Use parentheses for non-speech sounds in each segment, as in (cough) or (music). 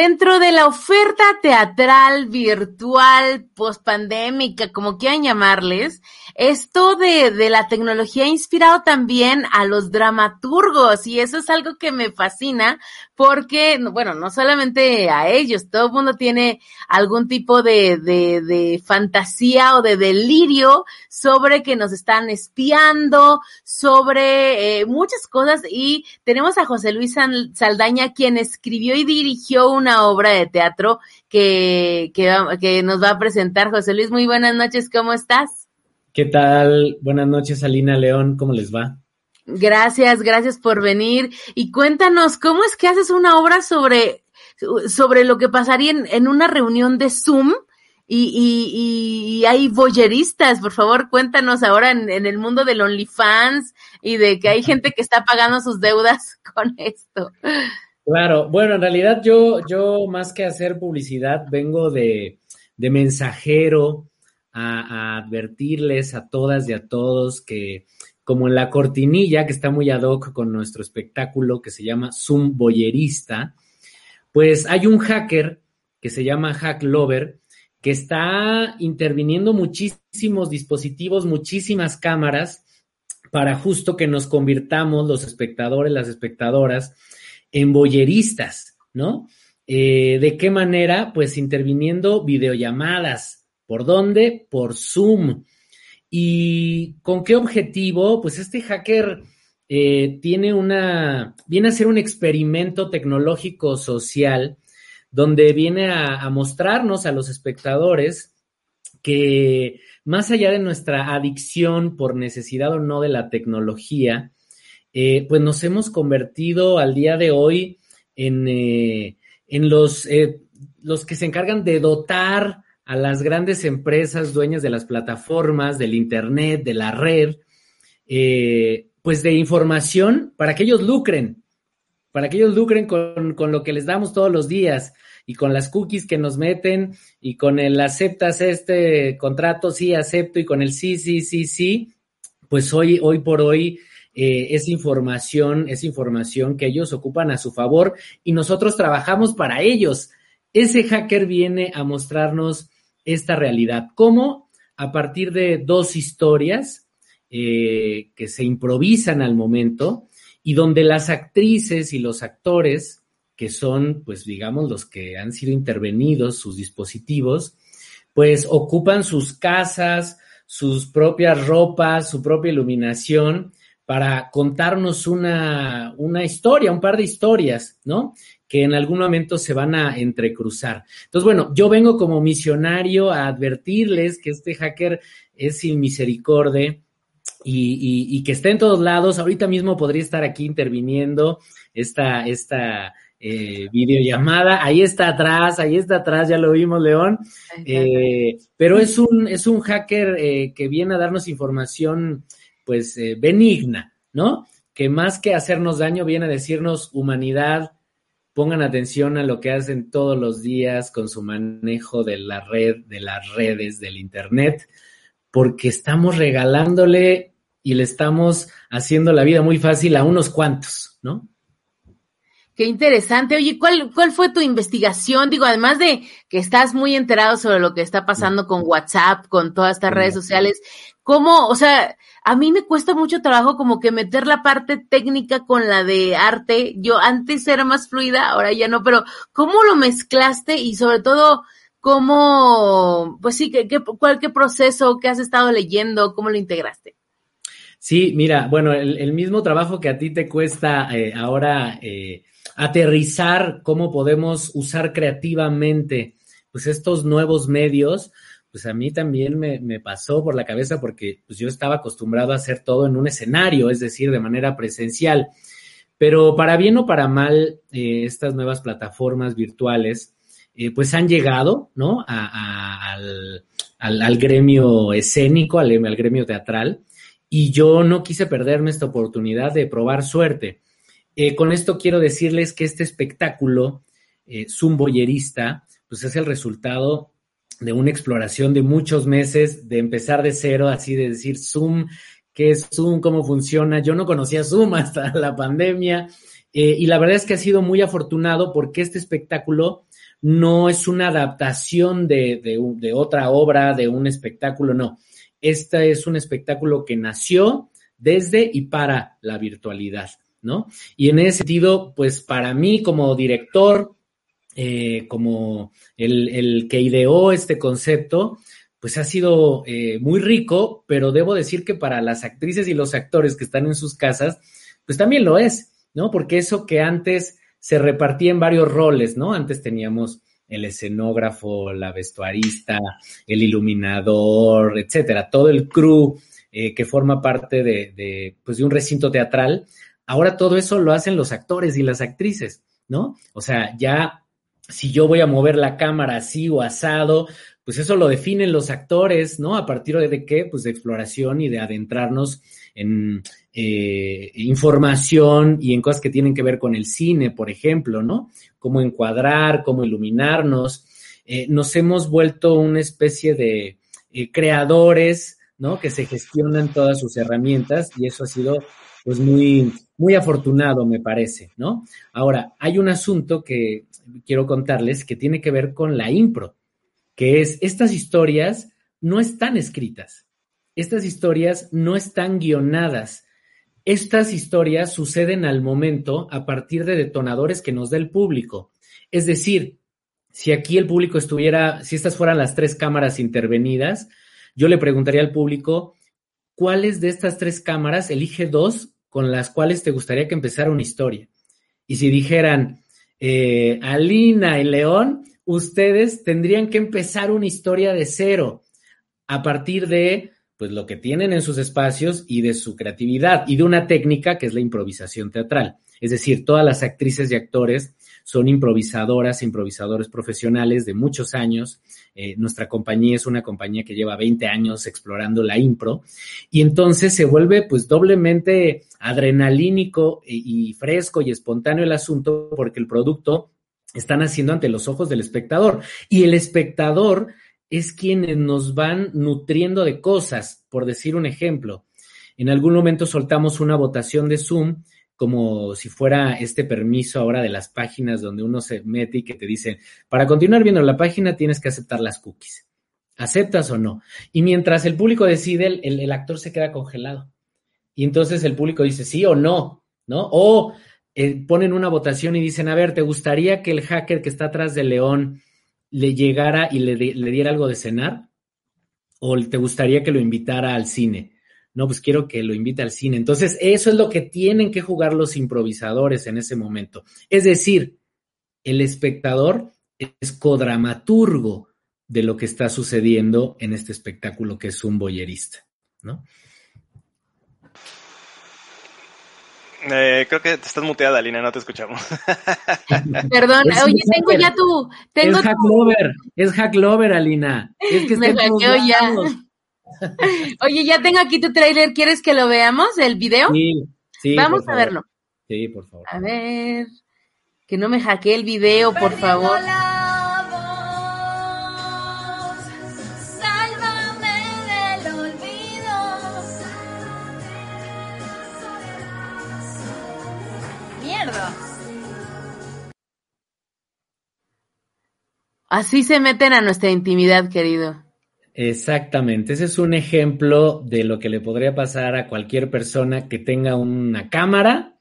Dentro de la oferta teatral, virtual, pospandémica, como quieran llamarles, esto de, de la tecnología ha inspirado también a los dramaturgos y eso es algo que me fascina porque, bueno, no solamente a ellos, todo el mundo tiene algún tipo de, de, de fantasía o de delirio sobre que nos están espiando, sobre eh, muchas cosas y tenemos a José Luis Sal- Saldaña quien escribió y dirigió una obra de teatro que, que, nos va a presentar. José Luis, muy buenas noches, ¿cómo estás? ¿Qué tal? Buenas noches, Alina León, ¿cómo les va? Gracias, gracias por venir. Y cuéntanos, ¿cómo es que haces una obra sobre, sobre lo que pasaría en, en una reunión de Zoom? Y, y, y, y hay voyeristas, por favor, cuéntanos ahora en, en el mundo del OnlyFans y de que hay gente que está pagando sus deudas (laughs) con esto. Claro, bueno, en realidad yo, yo más que hacer publicidad, vengo de, de mensajero a, a advertirles a todas y a todos que, como en la cortinilla, que está muy ad hoc con nuestro espectáculo que se llama Zoom Boyerista, pues hay un hacker que se llama Hack Lover que está interviniendo muchísimos dispositivos, muchísimas cámaras para justo que nos convirtamos los espectadores, las espectadoras, en boyeristas, ¿no? Eh, ¿De qué manera? Pues interviniendo videollamadas. ¿Por dónde? Por Zoom. ¿Y con qué objetivo? Pues este hacker eh, tiene una, viene a ser un experimento tecnológico social donde viene a mostrarnos a los espectadores que más allá de nuestra adicción por necesidad o no de la tecnología, eh, pues nos hemos convertido al día de hoy en, eh, en los, eh, los que se encargan de dotar a las grandes empresas dueñas de las plataformas, del Internet, de la red, pues de información para que ellos lucren, para que ellos lucren con, con, lo que les damos todos los días y con las cookies que nos meten y con el aceptas este contrato, sí, acepto y con el sí, sí, sí, sí, pues hoy, hoy por hoy eh, es información, es información que ellos ocupan a su favor y nosotros trabajamos para ellos. Ese hacker viene a mostrarnos esta realidad. ¿Cómo? A partir de dos historias eh, que se improvisan al momento y donde las actrices y los actores, que son, pues digamos, los que han sido intervenidos, sus dispositivos, pues ocupan sus casas, sus propias ropas, su propia iluminación para contarnos una, una historia, un par de historias, ¿no? que en algún momento se van a entrecruzar. Entonces, bueno, yo vengo como misionario a advertirles que este hacker es sin misericordia y, y, y, que está en todos lados. Ahorita mismo podría estar aquí interviniendo esta, esta eh, videollamada. Ahí está atrás, ahí está atrás, ya lo vimos, León. Eh, pero es un, es un hacker eh, que viene a darnos información, pues, eh, benigna, ¿no? Que más que hacernos daño, viene a decirnos humanidad, pongan atención a lo que hacen todos los días con su manejo de la red, de las redes, del Internet, porque estamos regalándole y le estamos haciendo la vida muy fácil a unos cuantos, ¿no? Qué interesante. Oye, ¿cuál, ¿cuál fue tu investigación? Digo, además de que estás muy enterado sobre lo que está pasando con WhatsApp, con todas estas redes sociales, ¿cómo, o sea, a mí me cuesta mucho trabajo como que meter la parte técnica con la de arte. Yo antes era más fluida, ahora ya no, pero ¿cómo lo mezclaste y sobre todo, cómo, pues sí, qué, qué, cuál, qué proceso, qué has estado leyendo, cómo lo integraste? Sí, mira, bueno, el, el mismo trabajo que a ti te cuesta eh, ahora eh, aterrizar cómo podemos usar creativamente pues estos nuevos medios, pues a mí también me, me, pasó por la cabeza porque pues yo estaba acostumbrado a hacer todo en un escenario, es decir, de manera presencial. Pero para bien o para mal, eh, estas nuevas plataformas virtuales, eh, pues han llegado, ¿no? Al, al, gremio escénico, al gremio teatral, y yo no quise perderme esta oportunidad de probar suerte. Eh, con esto quiero decirles que este espectáculo, eh, Zoom Boyerista, pues es el resultado de una exploración de muchos meses, de empezar de cero, así de decir Zoom, qué es Zoom, cómo funciona. Yo no conocía Zoom (laughs) hasta la pandemia eh, y la verdad es que ha sido muy afortunado porque este espectáculo no es una adaptación de, de, de otra obra, de un espectáculo, no. Este es un espectáculo que nació desde y para la virtualidad. Y en ese sentido, pues para mí como director, eh, como el, que ideó este concepto, pues ha sido eh, muy rico, pero debo decir que para las actrices y los actores que están en sus casas, pues también lo es, ¿no? Porque eso que antes se repartía en varios roles, ¿no? Antes teníamos el escenógrafo, la vestuarista, el iluminador, etcétera, todo el crew eh, que forma parte de, pues de un recinto teatral, Ahora todo eso lo hacen los actores y las actrices, ¿no? O sea, ya si yo voy a mover la cámara así o asado, pues eso lo definen los actores, ¿no? A partir de qué? Pues de exploración y de adentrarnos en eh, información y en cosas que tienen que ver con el cine, por ejemplo, ¿no? Cómo encuadrar, cómo iluminarnos. Eh, nos hemos vuelto una especie de eh, creadores, ¿no? Que se gestionan todas sus herramientas y eso ha sido pues muy, muy afortunado, me parece, ¿no? Ahora, hay un asunto que quiero contarles que tiene que ver con la impro, que es estas historias no están escritas, estas historias no están guionadas, estas historias suceden al momento a partir de detonadores que nos da el público. Es decir, si aquí el público estuviera, si estas fueran las tres cámaras intervenidas, yo le preguntaría al público, ¿cuáles de estas tres cámaras elige dos con las cuales te gustaría que empezara una historia. Y si dijeran, eh, Alina y León, ustedes tendrían que empezar una historia de cero a partir de pues lo que tienen en sus espacios y de su creatividad y de una técnica que es la improvisación teatral. Es decir, todas las actrices y actores son improvisadoras, improvisadores profesionales de muchos años. Eh, nuestra compañía es una compañía que lleva 20 años explorando la impro y entonces se vuelve pues doblemente adrenalínico y, y fresco y espontáneo el asunto porque el producto están haciendo ante los ojos del espectador y el espectador es quienes nos van nutriendo de cosas, por decir un ejemplo. En algún momento soltamos una votación de Zoom como si fuera este permiso ahora de las páginas donde uno se mete y que te dicen, para continuar viendo la página tienes que aceptar las cookies. ¿Aceptas o no? Y mientras el público decide, el, el, actor se queda congelado. Y entonces el público dice sí o no, ¿no? O eh, ponen una votación y dicen, a ver, ¿te gustaría que el hacker que está atrás de León le llegara y le, diera algo de cenar? ¿O te gustaría que lo invitara al cine? no, pues quiero que lo invite al cine. Entonces, eso es lo que tienen que jugar los improvisadores en ese momento. Es decir, el espectador es codramaturgo de lo que está sucediendo en este espectáculo que es un boyerista, ¿no? Eh, creo que te estás muteada, Lina, no te escuchamos. (laughs) Perdón, es oye, tengo ya tu. Tengo es hack tu... lover, es hack lover, Alina. Es que (laughs) Me hackeo ya. (laughs) Oye, ya tengo aquí tu trailer. ¿Quieres que lo veamos, el video? Sí, sí. Vamos a verlo. Sí, por favor. A ver. Que no me hackee el video, por favor. Así se meten a nuestra intimidad, querido. Exactamente, ese es un ejemplo de lo que le podría pasar a cualquier persona que tenga una cámara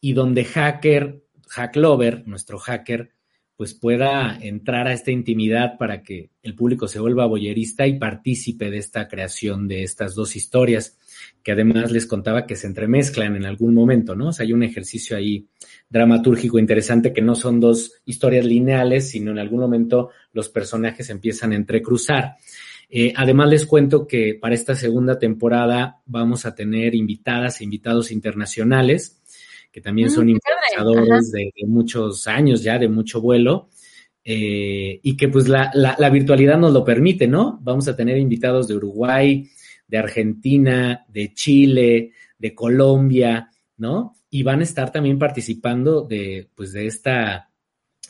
y donde hacker, hacklover, nuestro hacker, pues pueda entrar a esta intimidad para que el público se vuelva boyerista y partícipe de esta creación de estas dos historias, que además les contaba que se entremezclan en algún momento, ¿no? O sea, hay un ejercicio ahí dramatúrgico interesante que no son dos historias lineales, sino en algún momento los personajes empiezan a entrecruzar. Eh, además les cuento que para esta segunda temporada vamos a tener invitadas e invitados internacionales que también Mm, son improvisadores de, de muchos años ya, de mucho vuelo, eh, y que pues la, la, la virtualidad nos lo permite, ¿no? Vamos a tener invitados de Uruguay, de Argentina, de Chile, de Colombia, ¿no? Y van a estar también participando de, pues, de esta,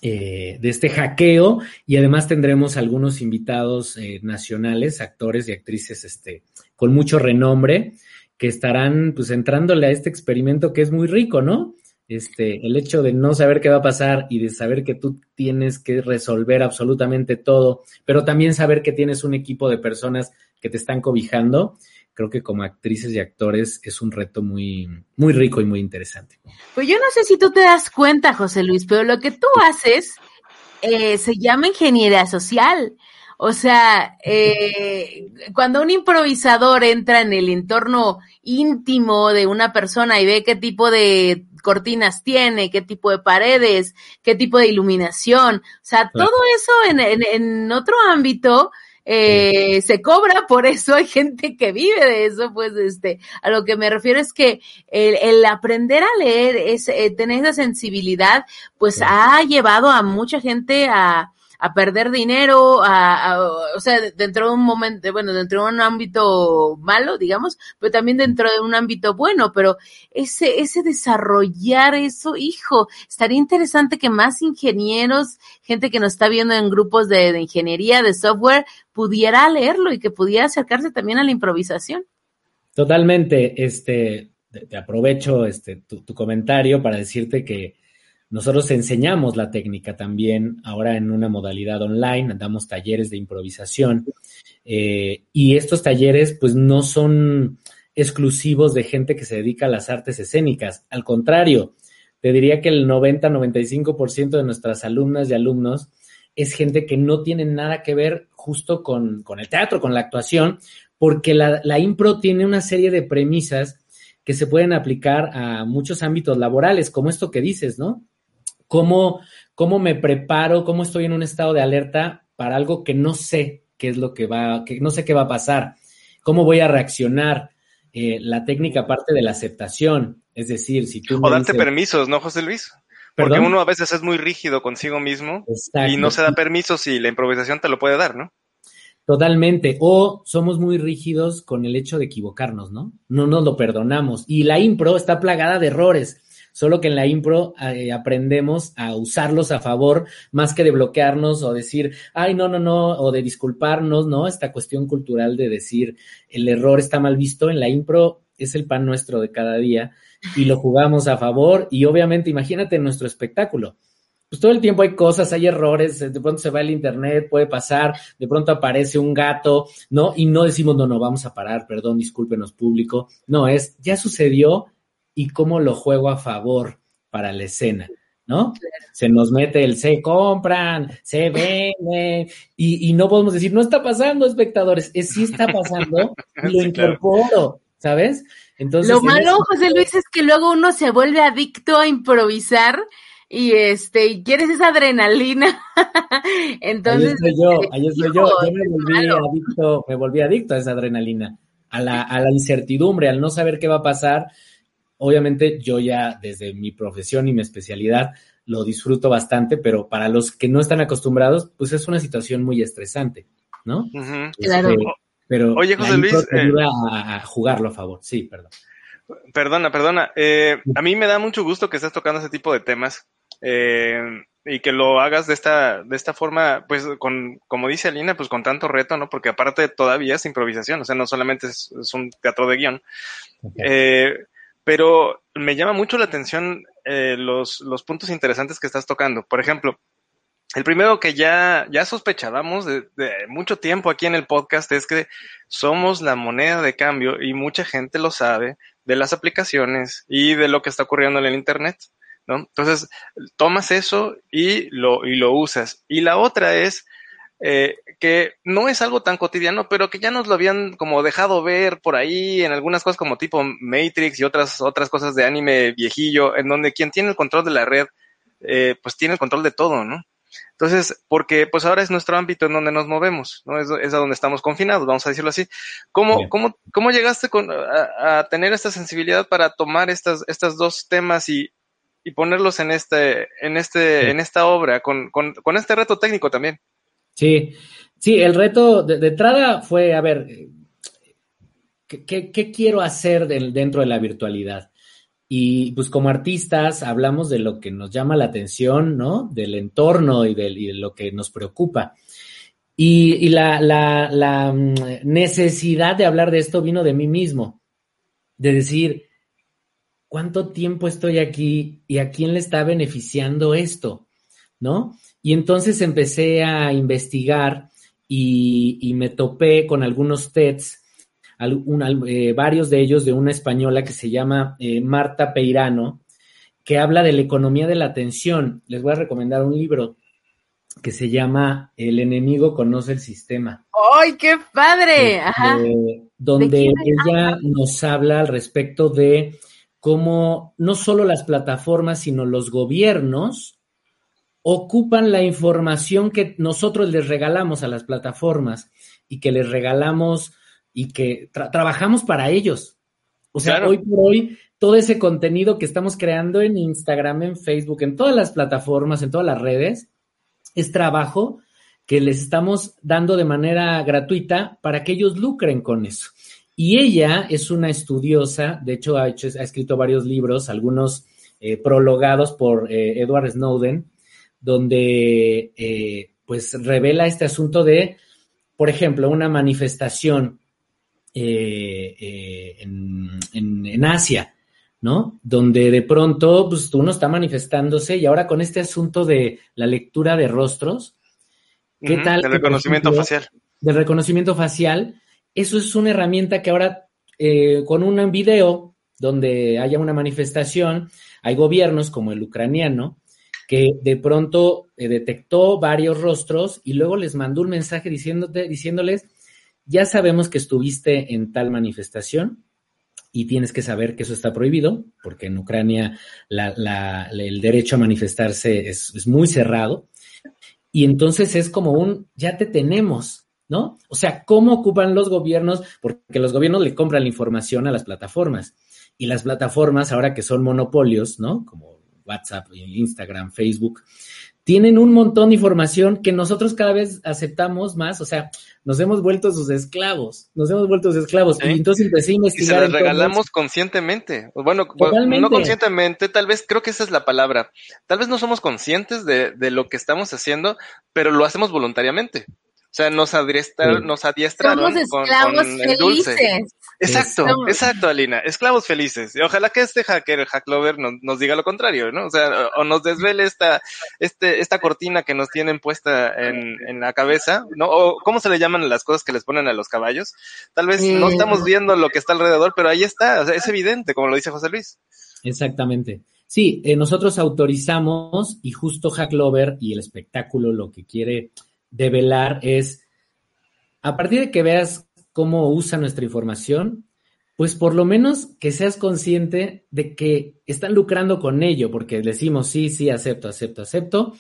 eh, de este hackeo y además tendremos algunos invitados eh, nacionales, actores y actrices, este, con mucho renombre que estarán, pues, entrándole a este experimento que es muy rico, ¿no? Este, el hecho de no saber qué va a pasar y de saber que tú tienes que resolver absolutamente todo, pero también saber que tienes un equipo de personas que te están cobijando, creo que como actrices y actores es un reto muy, muy rico y muy interesante. Pues yo no sé si tú te das cuenta, José Luis, pero lo que tú haces eh, se llama ingeniería social. O sea, eh, cuando un improvisador entra en el entorno íntimo de una persona y ve qué tipo de cortinas tiene, qué tipo de paredes, qué tipo de iluminación, o sea, todo eso en, en, en otro ámbito eh, se cobra, por eso. (laughs) Hay gente que vive de eso, pues este, a lo que me refiero es que el, el aprender a leer, es, eh, tener esa sensibilidad, pues Sí. ha llevado a mucha gente a, a perder dinero, a, a- o sea, dentro de un momento, bueno, dentro de un ámbito malo, digamos, pero también dentro de un ámbito bueno, pero ese, ese desarrollar eso, hijo, estaría interesante que más ingenieros, gente que nos está viendo en grupos de, de ingeniería, de software, pudiera leerlo y que pudiera acercarse también a la improvisación. Totalmente, este, te, te aprovecho este, tu, tu comentario para decirte que nosotros enseñamos la técnica también ahora en una modalidad online, damos talleres de improvisación eh, y estos talleres pues no son exclusivos de gente que se dedica a las artes escénicas, al contrario, te diría que el 90-95% de nuestras alumnas y alumnos es gente que no tiene nada que ver justo con, con el teatro, con la actuación, porque la, la, impro tiene una serie de premisas que se pueden aplicar a muchos ámbitos laborales, como esto que dices, ¿no? ¿Cómo, cómo me preparo, cómo estoy en un estado de alerta para algo que no sé qué es lo que va, que no sé qué va a pasar, cómo voy a reaccionar, eh, la técnica parte de la aceptación, es decir, si tú... O darte dices, permisos, ¿no, José Luis? Porque ¿Perdón? uno a veces es muy rígido consigo mismo Exacto. y no se da permisos y la improvisación te lo puede dar, ¿no? Totalmente. O somos muy rígidos con el hecho de equivocarnos, ¿no? No nos lo perdonamos. Y la impro está plagada de errores. Solo que en la impro eh, aprendemos a usarlos a favor más que de bloquearnos o decir, ay, no, no, no, o de disculparnos, ¿no? Esta cuestión cultural de decir el error está mal visto. En la impro es el pan nuestro de cada día y lo jugamos a favor. Y obviamente, imagínate nuestro espectáculo pues todo el tiempo hay cosas, hay errores, de pronto se va el internet, puede pasar, de pronto aparece un gato, ¿no? Y no decimos, no, no, vamos a parar, perdón, discúlpenos público. No, es, ya sucedió y cómo lo juego a favor para la escena, ¿no? Se nos mete el se compran, se venden, y, y no podemos decir, no está pasando, espectadores, es sí está pasando y (laughs) lo incorporo. ¿sabes? Entonces, lo malo. José Luis, es que luego uno se vuelve adicto a improvisar y este, y quieres esa adrenalina. (laughs) Entonces. Ahí estoy yo, ahí estoy yo. Yo me volví adicto, me volví adicto a esa adrenalina, a la, a la incertidumbre, al no saber qué va a pasar. Obviamente, yo ya desde mi profesión y mi especialidad lo disfruto bastante, pero para los que no están acostumbrados, pues es una situación muy estresante, ¿no? Uh -huh. este, claro. Pero Oye, José Luis. Te ayuda eh... a, a jugarlo a favor. Sí, perdón. Perdona, perdona. Eh, a mí me da mucho gusto que estés tocando ese tipo de temas eh, y que lo hagas de esta, de esta forma, pues con, como dice Alina, pues con tanto reto, ¿no? Porque aparte todavía es improvisación, o sea, no solamente es, es un teatro de guion. Okay. Pero me llama mucho la atención eh, los, los puntos interesantes que estás tocando. Por ejemplo, El primero que ya, ya sospechábamos de, de mucho tiempo aquí en el podcast es que somos la moneda de cambio y mucha gente lo sabe de las aplicaciones y de lo que está ocurriendo en el Internet. ¿no? Entonces, tomas eso y lo, y lo usas. Y la otra es eh, que no es algo tan cotidiano, pero que ya nos lo habían como dejado ver por ahí en algunas cosas como tipo Matrix y otras, otras cosas de anime viejillo, en donde quien tiene el control de la red, eh, pues tiene el control de todo, ¿no? Entonces, porque pues ahora es nuestro ámbito en donde nos movemos, ¿no? Es, es a donde estamos confinados, vamos a decirlo así. ¿Cómo, Bien. cómo, cómo llegaste con, a, a tener esta sensibilidad para tomar estas, estas dos temas y, y ponerlos en este, en este, Sí. en esta obra, con, con, con este reto técnico también? Sí, sí, el reto de, de entrada fue, a ver, ¿qué, quiero hacer dentro de la virtualidad? Y pues como artistas hablamos de lo que nos llama la atención, ¿no? Del entorno y, de lo que nos preocupa. Y, la, mm, necesidad de hablar de esto vino de mí mismo, de decir, ¿cuánto tiempo estoy aquí y a quién le está beneficiando esto? ¿No? Y entonces empecé a investigar y, y me topé con algunos TEDs, eh, varios de ellos de una española que se llama eh, Marta Peirano, que habla de la economía de la atención. Les voy a recomendar un libro que se llama El enemigo conoce el sistema. ¡Ay, qué padre! Ajá. Eh, donde ¿De ella nos habla al respecto de cómo no solo las plataformas, sino los gobiernos ocupan la información que nosotros les regalamos a las plataformas y que les regalamos y que tra- trabajamos para ellos. O sea, Claro. hoy por hoy, todo ese contenido que estamos creando en Instagram, en Facebook, en todas las plataformas, en todas las redes, es trabajo que les estamos dando de manera gratuita para que ellos lucren con eso. Y ella es una estudiosa, de hecho ha, hecho, ha escrito varios libros, algunos eh, prologados por eh, Edward Snowden, donde eh, pues revela este asunto de, por ejemplo, una manifestación eh, eh, en, en, en Asia, ¿no? Donde de pronto, pues uno está manifestándose y ahora con este asunto de la lectura de rostros, ¿qué tal? El que, por reconocimiento ejemplo, facial. del reconocimiento facial, eso es una herramienta que ahora eh, con un video donde haya una manifestación, hay gobiernos como el ucraniano que de pronto eh, detectó varios rostros y luego les mandó un mensaje diciéndote, diciéndoles, ya sabemos que estuviste en tal manifestación y tienes que saber que eso está prohibido, porque en Ucrania la, la, el derecho a manifestarse es, es muy cerrado. Y entonces es como un, ya te tenemos, ¿no? O sea, ¿cómo ocupan los gobiernos? Porque los gobiernos le compran la información a las plataformas. Y las plataformas, ahora que son monopolios, ¿no? Como WhatsApp, Instagram, Facebook, tienen un montón de información que nosotros cada vez aceptamos más, o sea, nos hemos vuelto sus esclavos, nos hemos vuelto sus esclavos. Y entonces empecé a Y investigar. se las entonces, regalamos conscientemente. Bueno, Totalmente. no conscientemente, tal vez creo que esa es la palabra. Tal vez no somos conscientes de, de lo que estamos haciendo, pero lo hacemos voluntariamente. O sea, nos, adiestra, Sí. nos adiestraron Somos con, esclavos con el dulce. Exacto, exacto, Alina. Esclavos felices. Y ojalá que este hacker, hacklover, nos, nos diga lo contrario, ¿no? O sea, o, o nos desvele esta, este, esta cortina que nos tienen puesta en, en la cabeza, ¿no? O cómo se le llaman las cosas que les ponen a los caballos. Tal vez no Mm. estamos viendo lo que está alrededor, pero ahí está. O sea, es evidente, como lo dice José Luis. Exactamente. Sí, eh, nosotros autorizamos y justo Hacklover y el espectáculo lo que quiere develar es, a partir de que veas cómo usa nuestra información, pues por lo menos que seas consciente de que están lucrando con ello, porque decimos, sí, sí, acepto, acepto, acepto.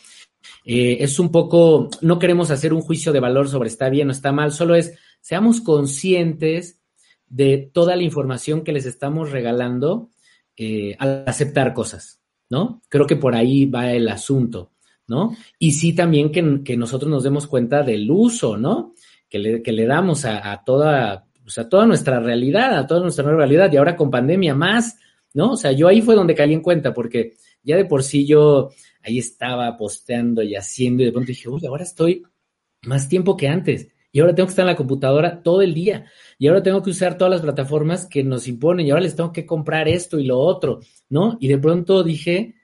Eh, es un poco, no queremos hacer un juicio de valor sobre está bien o está mal, solo es, seamos conscientes de toda la información que les estamos regalando eh, al aceptar cosas, ¿no? Creo que por ahí va el asunto, ¿no? Y sí también que, que nosotros nos demos cuenta del uso, ¿no? Que le, que le damos a, toda, pues a toda nuestra realidad, a toda nuestra nueva realidad, y ahora con pandemia más, ¿no? O sea, yo ahí fue donde caí en cuenta, porque ya de por sí yo ahí estaba posteando y haciendo, y de pronto dije, uy, ahora estoy más tiempo que antes. Y ahora tengo que estar en la computadora todo el día. Y ahora tengo que usar todas las plataformas que nos imponen. Y ahora les tengo que comprar esto y lo otro, ¿no? Y de pronto dije,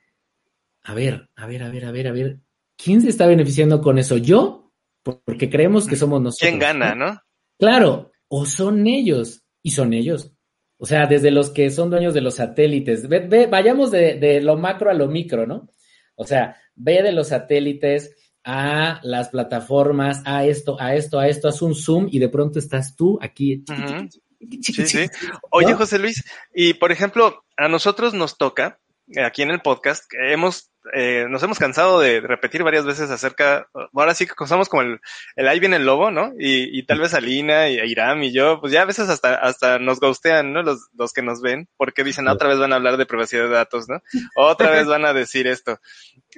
a ver, a ver, a ver, a ver, a ver, ¿quién se está beneficiando con eso? ¿Yo? Porque creemos que somos nosotros. ¿Quién gana, no? Claro, o son ellos, y son ellos. O sea, desde los que son dueños de los satélites. Ve, ve, vayamos de, de, lo macro a lo micro, ¿no? O sea, ve de los satélites a las plataformas, a esto, a esto, a esto, haz un zoom y de pronto estás tú aquí. Uh -huh. Sí, sí. Oye. José Luis, y por ejemplo, a nosotros nos toca, aquí en el podcast, hemos, eh, nos hemos cansado de repetir varias veces acerca, ahora sí que somos como el, el ahí viene el lobo, ¿no? Y, y tal vez Alina y Iram y yo, pues ya a veces hasta, hasta nos ghostean, ¿no? Los, los que nos ven, porque dicen, otra vez van a hablar de privacidad de datos, ¿no? Otra vez van a decir esto.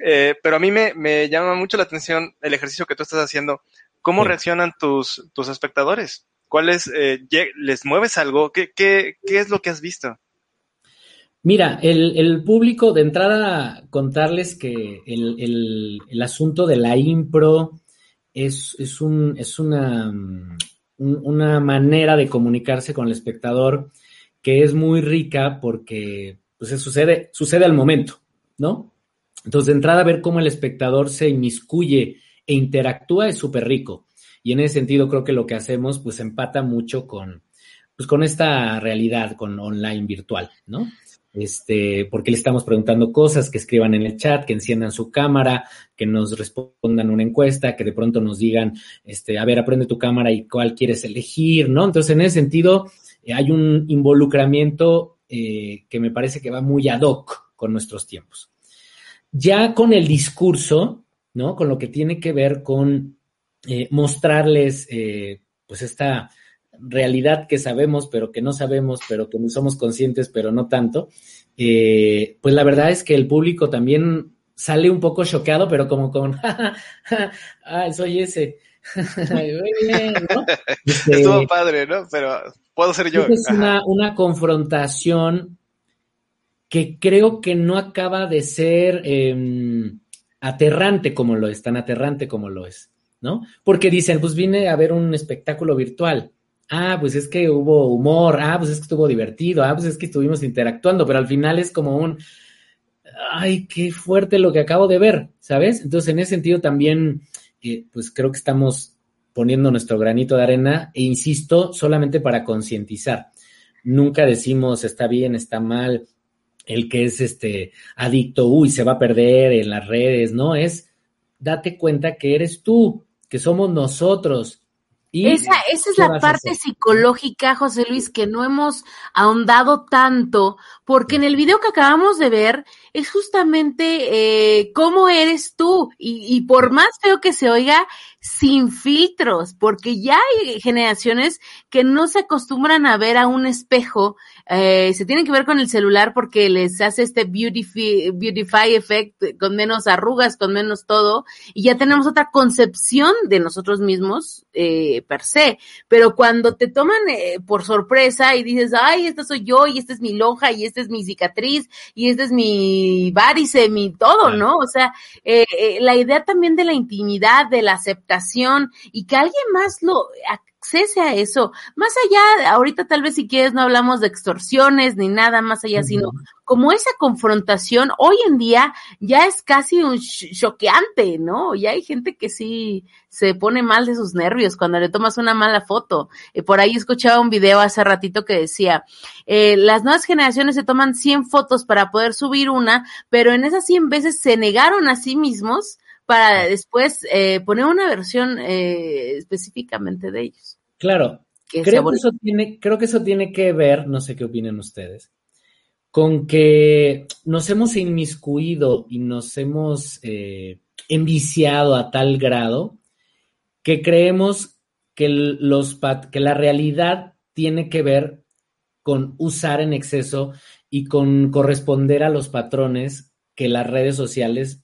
Eh, pero a mí me, me llama mucho la atención el ejercicio que tú estás haciendo. ¿Cómo sí. reaccionan tus, tus espectadores? ¿Cuáles, eh, les mueves algo? ¿Qué, qué, ¿Qué es lo que has visto? Mira, el, el, público, de entrada, contarles que el, el, el asunto de la impro es, es, un, es una, una, manera de comunicarse con el espectador que es muy rica porque pues, sucede, sucede al momento, ¿no? Entonces, de entrada, ver cómo el espectador se inmiscuye e interactúa es súper rico. Y en ese sentido, creo que lo que hacemos, pues, empata mucho con, pues, con esta realidad, con online virtual, ¿no? Este, porque le estamos preguntando cosas, que escriban en el chat, que enciendan su cámara, que nos respondan una encuesta, que de pronto nos digan, este, a ver, aprende tu cámara y cuál quieres elegir, ¿no? Entonces, en ese sentido, eh, hay un involucramiento eh, que me parece que va muy ad hoc con nuestros tiempos. Ya con el discurso, ¿no? Con lo que tiene que ver con eh, mostrarles, pues, esta realidad que sabemos, pero que no sabemos, pero que no somos conscientes, pero no tanto, eh, pues la verdad es que el público también sale un poco choqueado, pero como con, (laughs) ah, soy ese. (laughs) ¿no? Este, Estuvo padre, ¿no? Pero puedo ser yo. Es una, una, confrontación que creo que no acaba de ser eh, aterrante como lo es, tan aterrante como lo es, ¿no? Porque dicen, pues vine a ver un espectáculo virtual ah, pues es que hubo humor, ah, pues es que estuvo divertido, ah, pues es que estuvimos interactuando, pero al final es como un, ay, qué fuerte lo que acabo de ver, ¿sabes? Entonces, en ese sentido también, eh, pues creo que estamos poniendo nuestro granito de arena e insisto, solamente para concientizar. Nunca decimos está bien, está mal, el que es este adicto, uy, se va a perder en las redes, no, es date cuenta que eres tú, que somos nosotros, y esa, esa es la parte psicológica, José Luis, que no hemos ahondado tanto, porque en el video que acabamos de ver es justamente eh, cómo eres tú, y, y por más feo que se oiga, sin filtros, porque ya hay generaciones que no se acostumbran a ver a un espejo, eh, se tienen que ver con el celular porque les hace este beautify, beautify effect con menos arrugas, con menos todo, y ya tenemos otra concepción de nosotros mismos eh, per se, pero cuando te toman eh, por sorpresa y dices, ay, esta soy yo, y esta es mi lonja, y esta es mi cicatriz, y esta es mi varice, mi todo, ¿no? O sea, eh, la idea también de la intimidad, de la aceptación, y que alguien más lo accese a eso. Más allá, ahorita tal vez si quieres no hablamos de extorsiones ni nada más allá, uh -huh. sino como esa confrontación hoy en día ya es casi un choqueante, ¿no? Ya hay gente que sí se pone mal de sus nervios cuando le tomas una mala foto. Eh, por ahí escuchaba un video hace ratito que decía, eh, las nuevas generaciones se toman 100 fotos para poder subir una, pero en esas 100 veces se negaron a sí mismos para después eh, poner una versión eh, específicamente de ellos. Claro, creo que, eso tiene, creo que eso tiene que ver, no sé qué opinan ustedes, con que nos hemos inmiscuido y nos hemos eh, enviciado a tal grado que creemos que, los, que la realidad tiene que ver con usar en exceso y con corresponder a los patrones que las redes sociales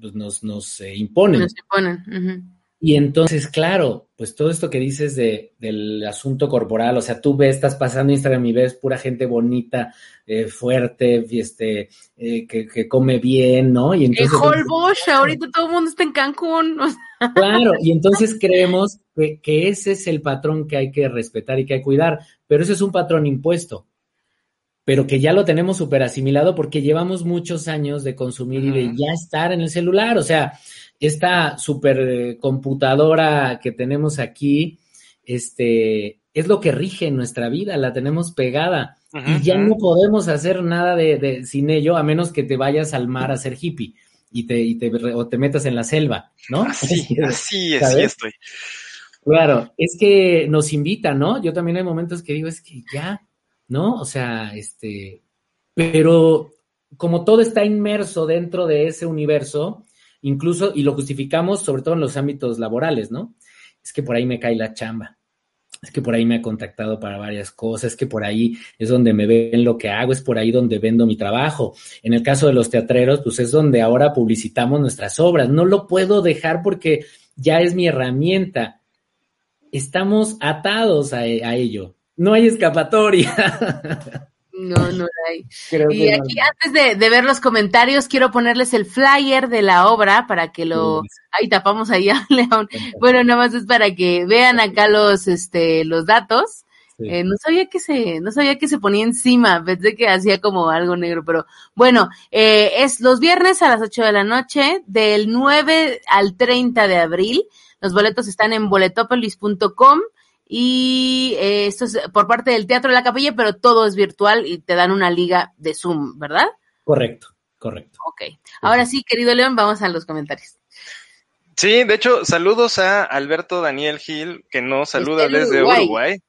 pues, nos, nos eh, imponen. Nos imponen. Uh -huh. Y entonces, claro, pues todo esto que dices de, del asunto corporal, o sea, tú ves, estás pasando Instagram y ves pura gente bonita, eh, fuerte, este, eh, que, que, come bien, ¿no? Y entonces, en Holbox, ahorita todo el mundo está en Cancún. Claro, y entonces (laughs) creemos que, que ese es el patrón que hay que respetar y que hay que cuidar, pero ese es un patrón impuesto pero que ya lo tenemos súper asimilado porque llevamos muchos años de consumir uh -huh. y de ya estar en el celular. O sea, esta supercomputadora que tenemos aquí, este, es lo que rige nuestra vida, la tenemos pegada y ya no podemos hacer nada de, de- sin ello a menos que te vayas al mar a ser hippie y te, y te, o te metas en la selva, ¿no? Así, (laughs) así, así estoy. Claro, es que nos invita, ¿no? Yo también hay momentos que digo, es que ya, ¿no? O sea, este, pero como todo está inmerso dentro de ese universo, incluso, y lo justificamos sobre todo en los ámbitos laborales, ¿no? Es que por ahí me cae la chamba, es que por ahí me ha contactado para varias cosas, es que por ahí es donde me ven lo que hago, es por ahí donde vendo mi trabajo. En el caso de los teatreros, pues es donde ahora publicitamos nuestras obras. No lo puedo dejar porque ya es mi herramienta. Estamos atados a, a ello. No hay escapatoria. (laughs) No, no hay. Creo Y no. aquí, antes de, de ver los comentarios, quiero ponerles el flyer de la obra para que lo. Ahí tapamos ahí a (laughs) León. Bueno, nada más es para que vean acá los, este, los datos. Sí. Eh, no sabía que se, no sabía que se ponía encima, pensé que hacía como algo negro, pero bueno, eh, es los viernes a las 8 de la noche, del 9 al 30 de abril. Los boletos están en boletopolis.com y eh, esto es por parte del Teatro de la Capilla, pero todo es virtual y te dan una liga de Zoom, ¿verdad? Correcto, correcto. Ok. Ahora sí, querido León, vamos a los comentarios. Sí, de hecho, saludos a Alberto Daniel Gil, que nos saluda Desde desde Uruguay. Uruguay.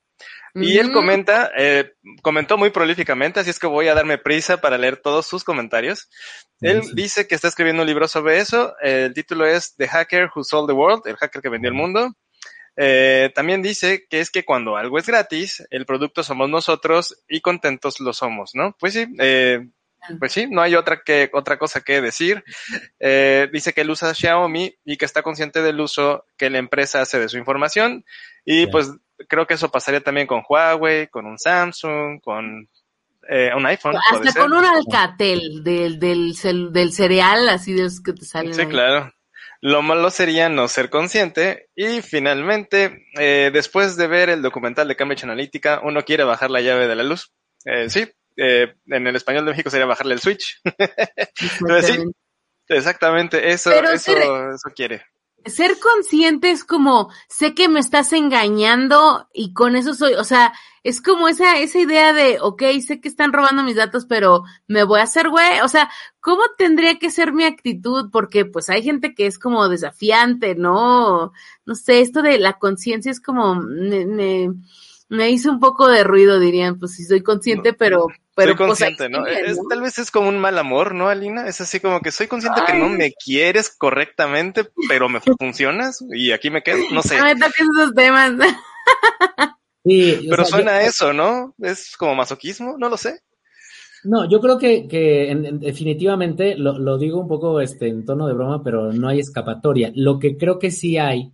Y él comenta, eh, comentó muy prolíficamente, así es que voy a darme prisa para leer todos sus comentarios. Él dice que está escribiendo un libro sobre eso. El título es The Hacker Who Sold the World, el hacker que vendió el mundo. Eh, también dice que es que cuando algo es gratis, el producto somos nosotros y contentos lo somos, ¿no? Pues sí, eh, pues sí, no hay otra que otra cosa que decir. Eh, dice que él usa Xiaomi y que está consciente del uso que la empresa hace de su información y pues creo que eso pasaría también con Huawei, con un Samsung, con eh, un iPhone. Hasta ser. con un alcatel del, del, cel- del cereal, así de los que te salen. Sí, ahí. claro. Lo malo sería no ser consciente. Y finalmente, eh, después de ver el documental de Cambridge Analytica, uno quiere bajar la llave de la luz. Eh, sí, eh, en el español de México sería bajarle el switch. Entonces, (laughs) sí, Exactamente. eso, Pero eso, eso quiere. Ser consciente es como, sé que me estás engañando y con eso soy, o sea, es como esa, esa idea de, ok, sé que están robando mis datos, pero me voy a hacer güey, o sea, ¿cómo tendría que ser mi actitud? Porque pues hay gente que es como desafiante, ¿no? No sé, esto de la conciencia es como, me, me, me hizo un poco de ruido, dirían, pues sí soy consciente, pero, pero soy pues, consciente, ¿no? sigue, Es- ¿no? tal vez es como un mal amor, ¿no, Alina? Es así como que soy consciente que no Ay. me quieres correctamente, pero me funcionas y aquí me quedo, no sé. No me toques esos temas. (laughs) Sí, o Pero sea, suena yo- a eso, ¿no? Es como masoquismo, no lo sé. No, yo creo que, que en- en- definitivamente, lo, lo digo un poco este, en tono de broma, pero no hay escapatoria. Lo que creo que sí hay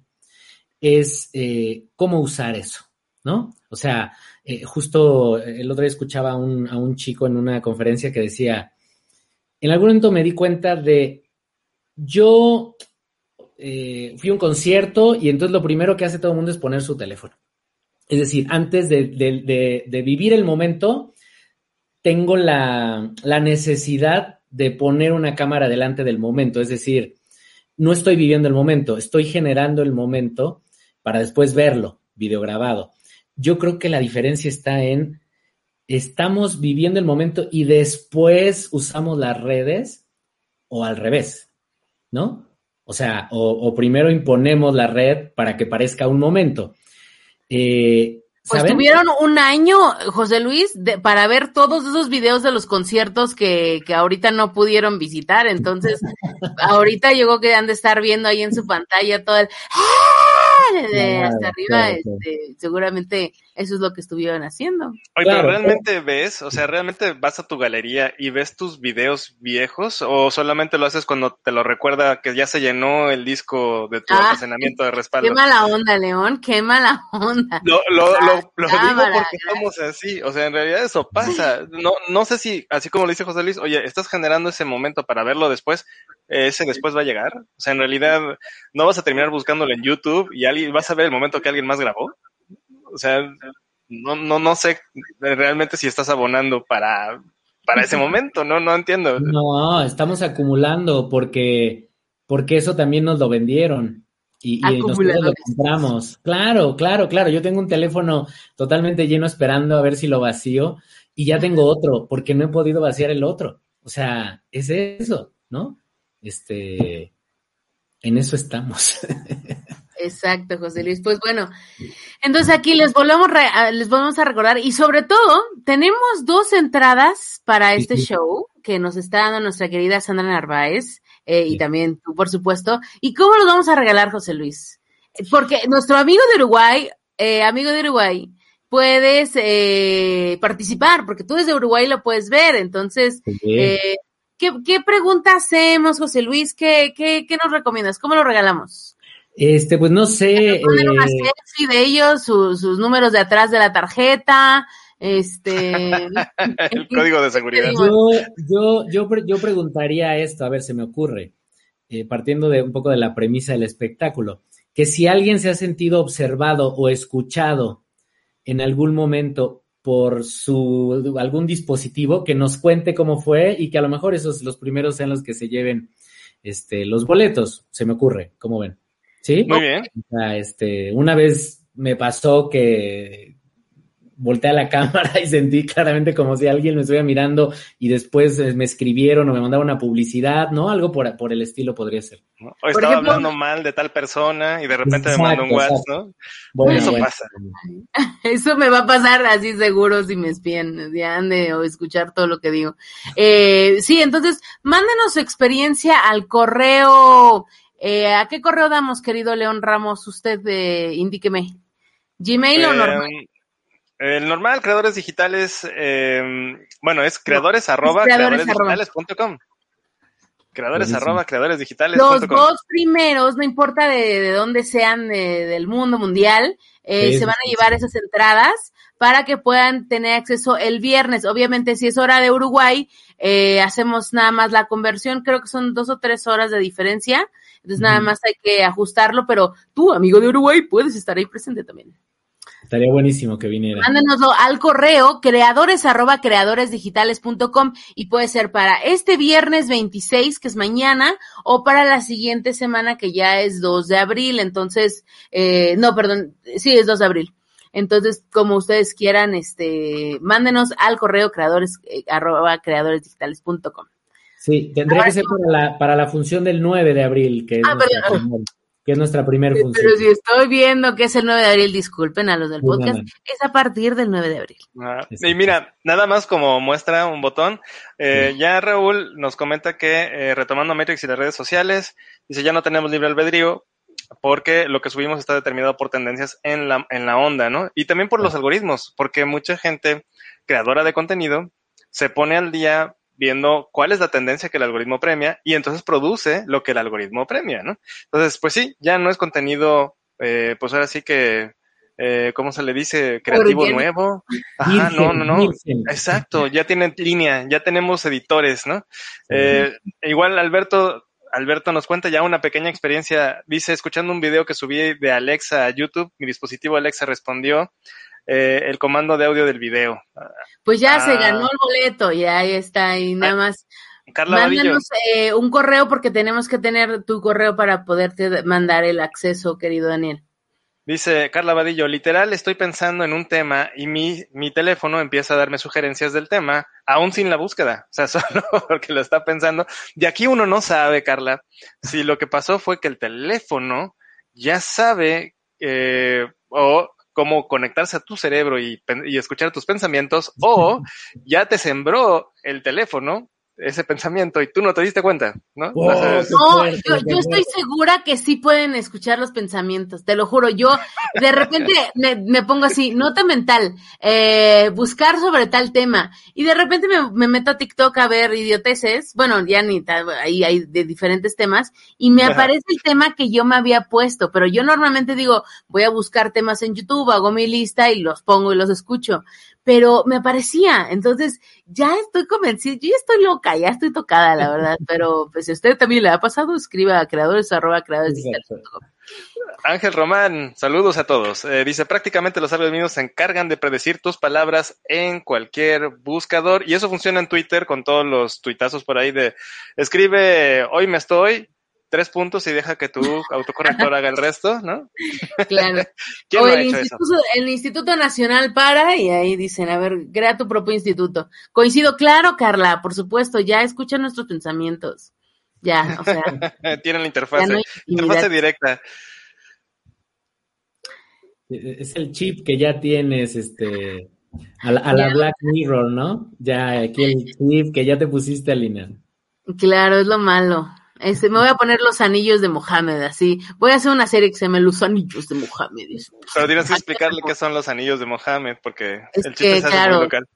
es eh, cómo usar eso, ¿no? O sea, eh, justo el otro día escuchaba a un, chico en una conferencia que decía, en algún momento me di cuenta de, yo eh, fui a un concierto y entonces lo primero que hace todo el mundo es poner su teléfono. Es decir, antes de vivir el momento, tengo la, la necesidad de poner una cámara delante del momento. Es decir, no estoy viviendo el momento, estoy generando el momento para después verlo, videograbado. Yo creo que la diferencia está en, estamos viviendo el momento y después usamos las redes o al revés, ¿no? O sea, o, o primero imponemos la red para que parezca un momento. Eh, Pues tuvieron un año, José Luis, de- para ver todos esos videos de los conciertos que, que ahorita no pudieron visitar. Entonces, (laughs) ahorita llegó que han de estar viendo ahí en su pantalla todo el ¡Ah! De Claro, hasta arriba. claro, claro. este, seguramente eso es lo que estuvieron haciendo. Oye, Claro. pero realmente ves, o sea, realmente vas a tu galería y ves tus videos viejos o solamente lo haces cuando te lo recuerda que ya se llenó el disco de tu Ah, almacenamiento de respaldo. Qué mala onda, León, qué mala onda. Lo, lo, lo, lo digo cámara, porque somos así, o sea, en realidad eso pasa. No, no sé si, así como le dice José Luis, oye, estás generando ese momento para verlo después, ese después va a llegar. O sea, en realidad no vas a terminar buscándolo en YouTube y alguien, vas a ver el momento que alguien más grabó. O sea, no, no, no sé realmente si estás abonando para, para ese (laughs) momento, no, no entiendo. No, estamos acumulando porque porque eso también nos lo vendieron. Y, y nosotros lo compramos. Claro, claro, claro. Yo tengo un teléfono totalmente lleno esperando a ver si lo vacío y ya tengo otro porque no he podido vaciar el otro. O sea, es eso, ¿no? Este, en eso estamos. (laughs) Exacto, José Luis. Pues bueno, entonces aquí les volvemos, les volvemos a recordar y sobre todo tenemos dos entradas para este Sí. show que nos está dando nuestra querida Sandra Narváez eh, y también tú, por supuesto. ¿Y cómo los vamos a regalar, José Luis? Porque nuestro amigo de Uruguay, eh, amigo de Uruguay, puedes eh, participar porque tú desde Uruguay lo puedes ver. Entonces, eh, ¿qué, qué pregunta hacemos, José Luis? ¿Qué, qué, qué nos recomiendas? ¿Cómo lo regalamos? Este, pues no sé. poner una eh, selfie de ellos, su- sus números de atrás de la tarjeta, este, (laughs) El código de seguridad. Yo, yo, yo, pre- yo preguntaría esto, a ver, se me ocurre, eh, partiendo de un poco de la premisa del espectáculo, que si alguien se ha sentido observado o escuchado en algún momento por su algún dispositivo, que nos cuente cómo fue y que a lo mejor esos los primeros sean los que se lleven este, los boletos, se me ocurre, ¿cómo ven? ¿Sí? Muy bien. O sea, este, una vez me pasó que volteé a la (laughs) cámara y sentí claramente como si alguien me estuviera mirando y después eh, me escribieron o me mandaban una publicidad, ¿no? Algo por, por el estilo podría ser. O estaba ejemplo- hablando mal de tal persona y de repente me manda un WhatsApp, ¿no? Bueno, Eso bueno. pasa. (laughs) eso me va a pasar así seguro si me espían, de o escuchar todo lo que digo. Eh, sí, entonces, mándenos su experiencia al correo, eh, ¿a qué correo damos, querido León Ramos? Usted, eh, indíqueme. ¿Gmail o Eh, normal? El normal, creadores digitales, eh, bueno, es creadores arroba creadores creadoresdigitales.com. Creadores Buenísimo. arroba Los creadoresdigitales.com. dos primeros, no importa de, de dónde sean eh, del mundo mundial, eh, se van a llevar esas entradas para que puedan tener acceso el viernes. Obviamente, si es hora de Uruguay, eh, hacemos nada más la conversión, creo que son dos o tres horas de diferencia, entonces nada más hay que ajustarlo, pero tú, amigo de Uruguay, puedes estar ahí presente también. Estaría buenísimo que viniera. Mándanoslo al correo creadores arroba creadoresdigitales.com y puede ser para este viernes 26, que es mañana, o para la siguiente semana, que ya es 2 de abril. Entonces, eh, no, perdón, sí, es 2 de abril. Entonces, como ustedes quieran, este, mándenos al correo creadores eh, arroba creadoresdigitales.com. Sí, tendría que ser para la, para la función del 9 de abril, que es, Ah, nuestra, perdón. primer- que es nuestra primera función. Pero si estoy viendo que es el 9 de abril, disculpen a los del podcast, es a partir del 9 de abril. Ah, y mira, nada más como muestra un botón, eh, ya Raúl nos comenta que eh, retomando Matrix y las redes sociales, dice ya no tenemos libre albedrío porque lo que subimos está determinado por tendencias en la, en la onda, ¿no? Y también por los algoritmos, porque mucha gente creadora de contenido se pone al día viendo cuál es la tendencia que el algoritmo premia y entonces produce lo que el algoritmo premia, ¿no? Entonces, pues sí, ya no es contenido, eh, pues ahora sí que, eh, ¿cómo se le dice? Creativo nuevo. Ajá, no, no, no. Exacto, ya tienen línea, ya tenemos editores, ¿no? Eh, igual Alberto, Alberto nos cuenta ya una pequeña experiencia. Dice, escuchando un video que subí de Alexa a YouTube, mi dispositivo Alexa respondió eh, el comando de audio del video. Pues ya se Ah. ganó el boleto y ahí está, y nada más. Carla Mándanos eh, un correo porque tenemos que tener tu correo para poderte mandar el acceso, querido Daniel. dice Carla Vadillo, literal estoy pensando en un tema y mi, mi teléfono empieza a darme sugerencias del tema, aún sin la búsqueda. O sea, (laughs) solo porque lo está pensando. Y aquí uno no sabe, Carla, si lo que pasó fue que el teléfono ya sabe eh, o cómo conectarse a tu cerebro y, y escuchar tus pensamientos, o (laughs) ya te sembró el teléfono ese pensamiento y tú no te diste cuenta, ¿no? Oh, Entonces, No, fuerte, yo, estoy segura que sí pueden escuchar los pensamientos, te lo juro. Yo de repente (laughs) me, me pongo así, nota mental, eh, buscar sobre tal tema, y de repente me, me meto a TikTok a ver idioteces, bueno, ya ni tal, ahí hay de diferentes temas, y me Ajá. aparece el tema que yo me había puesto, pero yo normalmente digo, voy a buscar temas en YouTube, hago mi lista y los pongo y los escucho. Pero me aparecía, entonces ya estoy convencida, yo ya estoy loca, ya estoy tocada, la verdad, (laughs) pero pues si a usted también le ha pasado, escriba a creadores arroba creadoresdigitales.com. Ángel Román, saludos a todos. Eh, dice, prácticamente los algoritmos se encargan de predecir tus palabras en cualquier buscador y eso funciona en Twitter con todos los tuitazos por ahí de, escribe, hoy me estoy, tres puntos y deja que tu autocorrector haga el resto, ¿no? (laughs) Claro. (laughs) ¿Quién o no ha el eso? instituto, el Instituto Nacional para y ahí dicen, a ver, crea tu propio instituto. Coincido, claro, Carla, por supuesto, ya escucha nuestros pensamientos. Ya, o sea, (laughs) Tienen la interfase, no interfase directa. Es el chip que ya tienes, este, a la, a la Ya. Black Mirror, ¿no? Ya, aquí el chip que ya te pusiste, Alina. Claro, es lo malo. Este, me voy a poner los anillos de Mohamed, así. Voy a hacer una serie que se llama Los Anillos de Mohamed. eso. Pero tienes que explicarle qué son los anillos de Mohammed, porque Es el chiste que, se hace claro, muy local.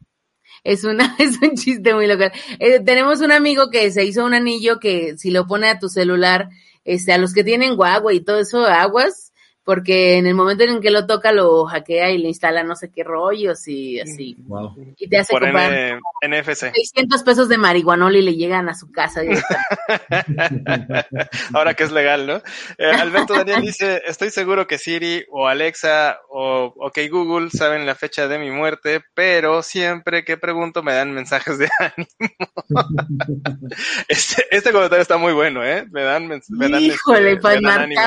Es una, (laughs) es un chiste muy local. Eh, tenemos un amigo que se hizo un anillo que si lo pone a tu celular, este, a los que tienen Huawei y todo eso, aguas, porque en el momento en que lo toca lo hackea y le instala no sé qué rollos y así. Wow. Y te hace Por comprar N- NFC. 600 pesos de marihuanol y le llegan a su casa. (laughs) Ahora que es legal, ¿no? Eh, Alberto Daniel dice, estoy seguro que Siri o Alexa o OK Google saben la fecha de mi muerte, pero siempre que pregunto me dan mensajes de ánimo. (laughs) Este, este comentario está muy bueno, ¿eh? Me dan, mens- me dan, Híjole, este, para me dan ánimo.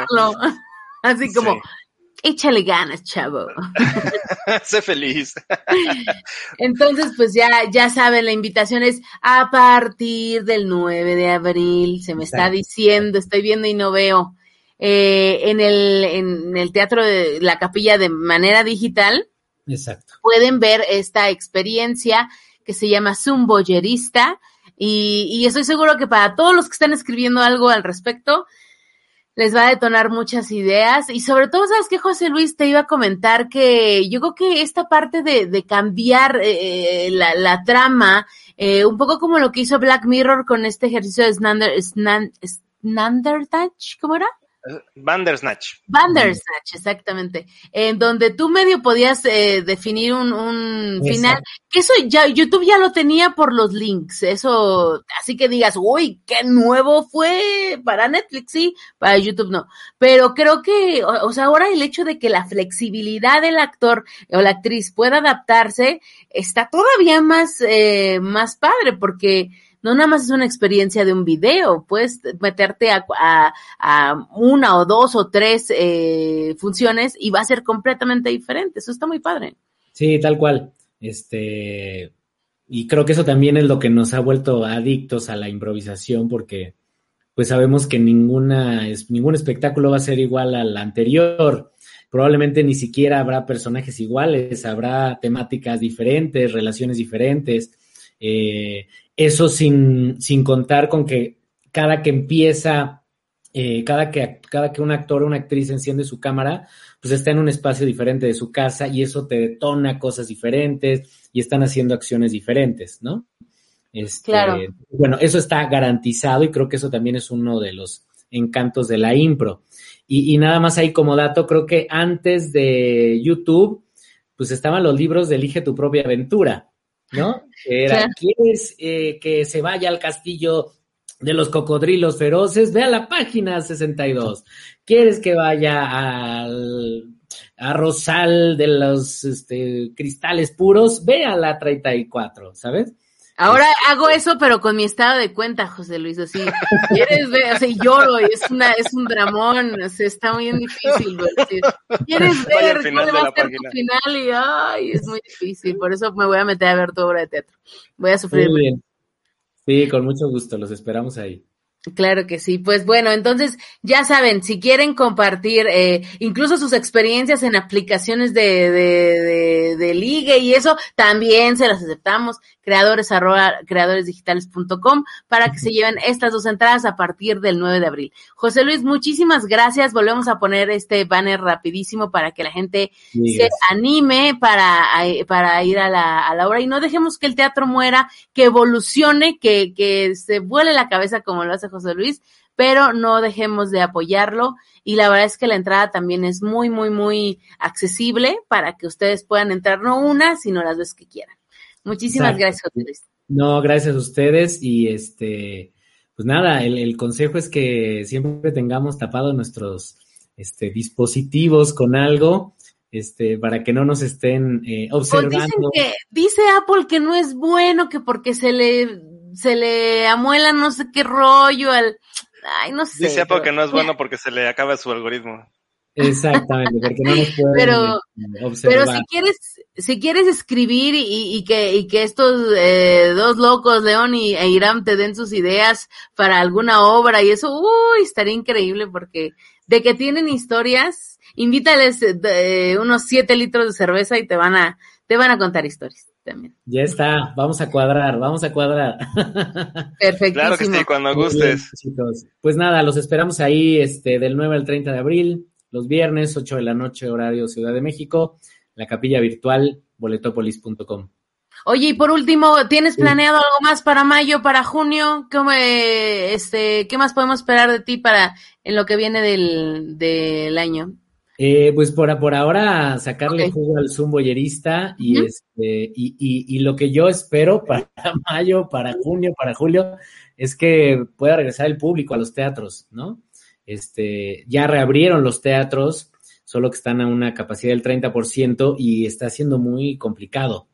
Así como, Sí. échale ganas, chavo. (laughs) sé feliz. (laughs) Entonces, pues ya, ya saben, la invitación es a partir del 9 de abril, se me está diciendo, estoy viendo y no veo, eh, en, el, en el Teatro de la Capilla de manera digital, Exacto. pueden ver esta experiencia que se llama Zoom Boyerista y, y estoy seguro que para todos los que están escribiendo algo al respecto, les va a detonar muchas ideas y sobre todo, ¿sabes qué, José Luis? Te iba a comentar que yo creo que esta parte de, de cambiar eh, la, la trama, eh, un poco como lo que hizo Black Mirror con este ejercicio de Snander, Snan, Snandertach, ¿cómo era? Bandersnatch. Bandersnatch, exactamente. En donde tú medio podías eh, definir un, un final. Que eso ya, YouTube ya lo tenía por los links. Eso, así que digas, uy, qué nuevo fue para Netflix, sí, para YouTube no. Pero creo que, o, o sea, ahora el hecho de que la flexibilidad del actor o la actriz pueda adaptarse está todavía más, eh, más padre porque no nada más es una experiencia de un video, puedes meterte a, una o dos o tres eh, funciones y va a ser completamente diferente. Eso está muy padre. Sí, tal cual. Este, y creo que eso también es lo que nos ha vuelto adictos a la improvisación, porque pues sabemos que ninguna, ningún espectáculo va a ser igual al anterior. Probablemente ni siquiera habrá personajes iguales, habrá temáticas diferentes, relaciones diferentes. Eh, eso sin, sin contar con que cada que empieza, eh, cada, que, cada que un actor o una actriz enciende su cámara, pues está en un espacio diferente de su casa y eso te detona cosas diferentes y están haciendo acciones diferentes, ¿no? Este, Claro. Bueno, eso está garantizado y creo que eso también es uno de los encantos de la impro. Y, y nada más ahí como dato, creo que antes de YouTube, pues estaban los libros de Elige tu propia aventura, ¿no? Era, Claro. ¿quieres eh, que se vaya al castillo de los cocodrilos feroces? Ve a la página 62. ¿Quieres que vaya al, a Rosal de los este, cristales puros? Ve a la 34, ¿sabes? Ahora hago eso, pero con mi estado de cuenta, José Luis, así. ¿Quieres ver? O sea, lloro, y es una, es un dramón, o sea, está muy difícil, güey, ¿Quieres ver cuál va a ser tu final? Y ay, es muy difícil, por eso me voy a meter a ver tu obra de teatro. Voy a sufrir. Muy bien. Sí, con mucho gusto, los esperamos ahí. Claro que sí. Pues bueno, entonces ya saben, si quieren compartir eh, incluso sus experiencias en aplicaciones de, de, de, de ligue y eso, también se las aceptamos. Creadores arroba creadoresdigitales.com para que se lleven estas dos entradas a partir del 9 de abril. José Luis, muchísimas gracias. Volvemos a poner este banner rapidísimo para que la gente Sí, se anime para, para ir a la, a la obra y no dejemos que el teatro muera, que evolucione, que, que se vuele la cabeza como lo hace José Luis, pero no dejemos de apoyarlo y la verdad es que la entrada también es muy, muy, muy accesible para que ustedes puedan entrar no una, sino las veces que quieran. Muchísimas Exacto. gracias, José Luis. No, gracias a ustedes y este, pues nada, el, el consejo es que siempre tengamos tapados nuestros este, dispositivos con algo, este, para que no nos estén eh, O dicen observando. que, dice Apple que no es bueno, que porque se le, se le amuela no sé qué rollo al, Ay, no sé. Dice Apo pero- que no es bueno porque se le acaba su algoritmo. Exactamente, porque no nos (laughs) pueden Pero- eh, observar. Pero si quieres, si quieres escribir y, y que, y que estos eh, dos locos, León y, e Iram, te den sus ideas para alguna obra y eso, uy, estaría increíble porque de que tienen historias, invítales eh, de- unos siete litros de cerveza y te van a, te van a contar historias también. Ya está, vamos a cuadrar, vamos a cuadrar. Perfectísimo. Claro que sí, cuando bien, gustes. Pues nada, los esperamos ahí este, del 9 al 30 de abril, los viernes, 8 de la noche, horario Ciudad de México, la capilla virtual, boletopolis.com. Oye, y por último, ¿tienes Sí. planeado algo más para mayo, para junio? ¿Cómo, este, ¿Qué más podemos esperar de ti para en lo que viene del, del año? Eh, pues por, por ahora sacarle Ok. jugo al Zoom boyerista y, este, y, y, y lo que yo espero (laughs) para mayo, para junio, para julio, es que pueda regresar el público a los teatros, ¿no? Este, ya reabrieron los teatros, solo que están a una capacidad del 30% y está siendo muy complicado,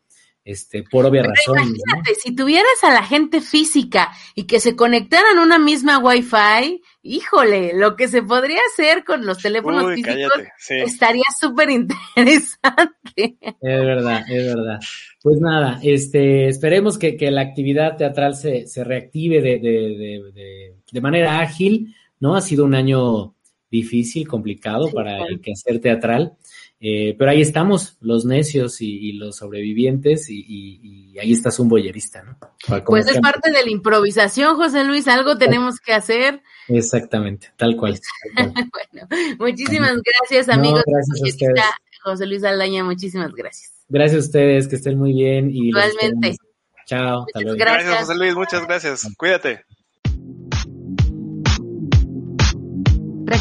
este, por obvias Pero razones, ¿no? imagínate, si tuvieras a la gente física y que se conectaran a una misma Wi-Fi, híjole, lo que se podría hacer con los teléfonos Uy, físicos cállate. Sí. estaría súper interesante. Es verdad, es verdad. Pues nada, este, esperemos que, que la actividad teatral se, se reactive de, de, de, de, de manera ágil, ¿no? Ha sido un año difícil, complicado Sí, para claro. el quehacer teatral, eh, pero ahí estamos, los necios y, y los sobrevivientes, y, y, y ahí estás un boyerista, ¿no? Pues es parte de la improvisación, José Luis, algo tenemos que hacer. Exactamente, tal cual. tal cual. (laughs) Bueno, muchísimas gracias, No, amigos. gracias a ustedes. José Luis Aldaña, muchísimas gracias. Gracias a ustedes, que estén muy bien. Y Igualmente. Chao, hasta Muchas luego. gracias. Gracias, José Luis. Muchas gracias. Cuídate.